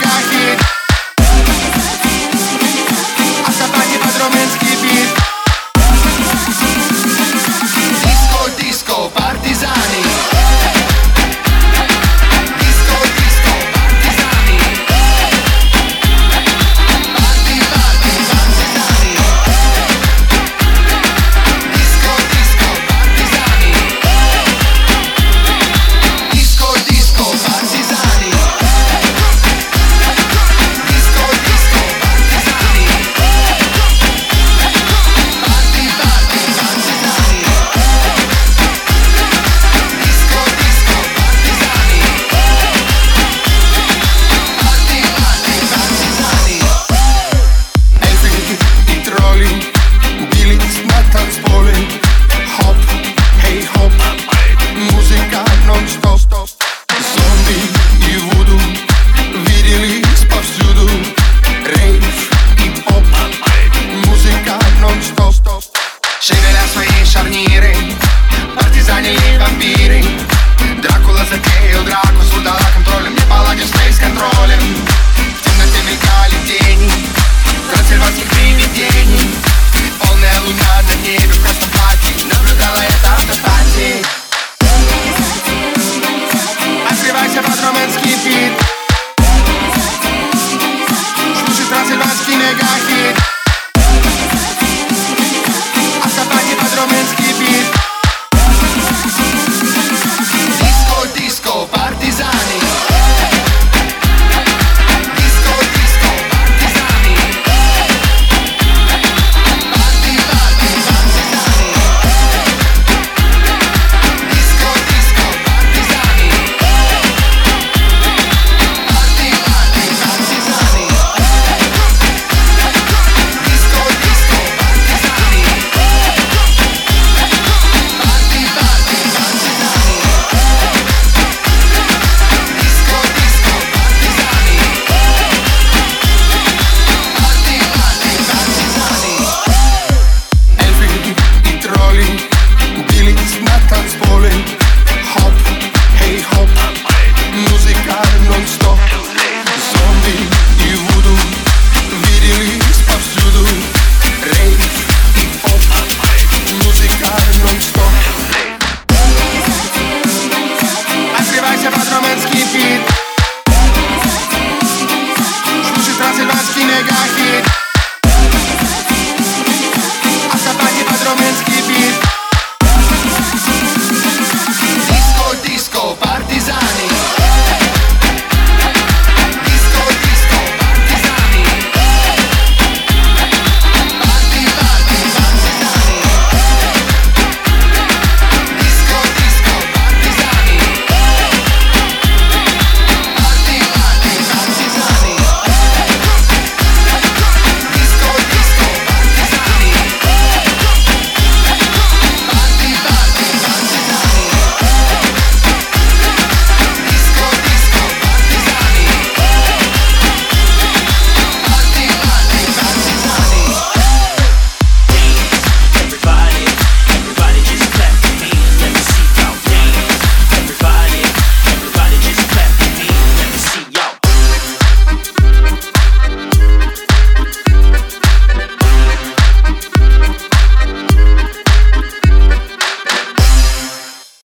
guy.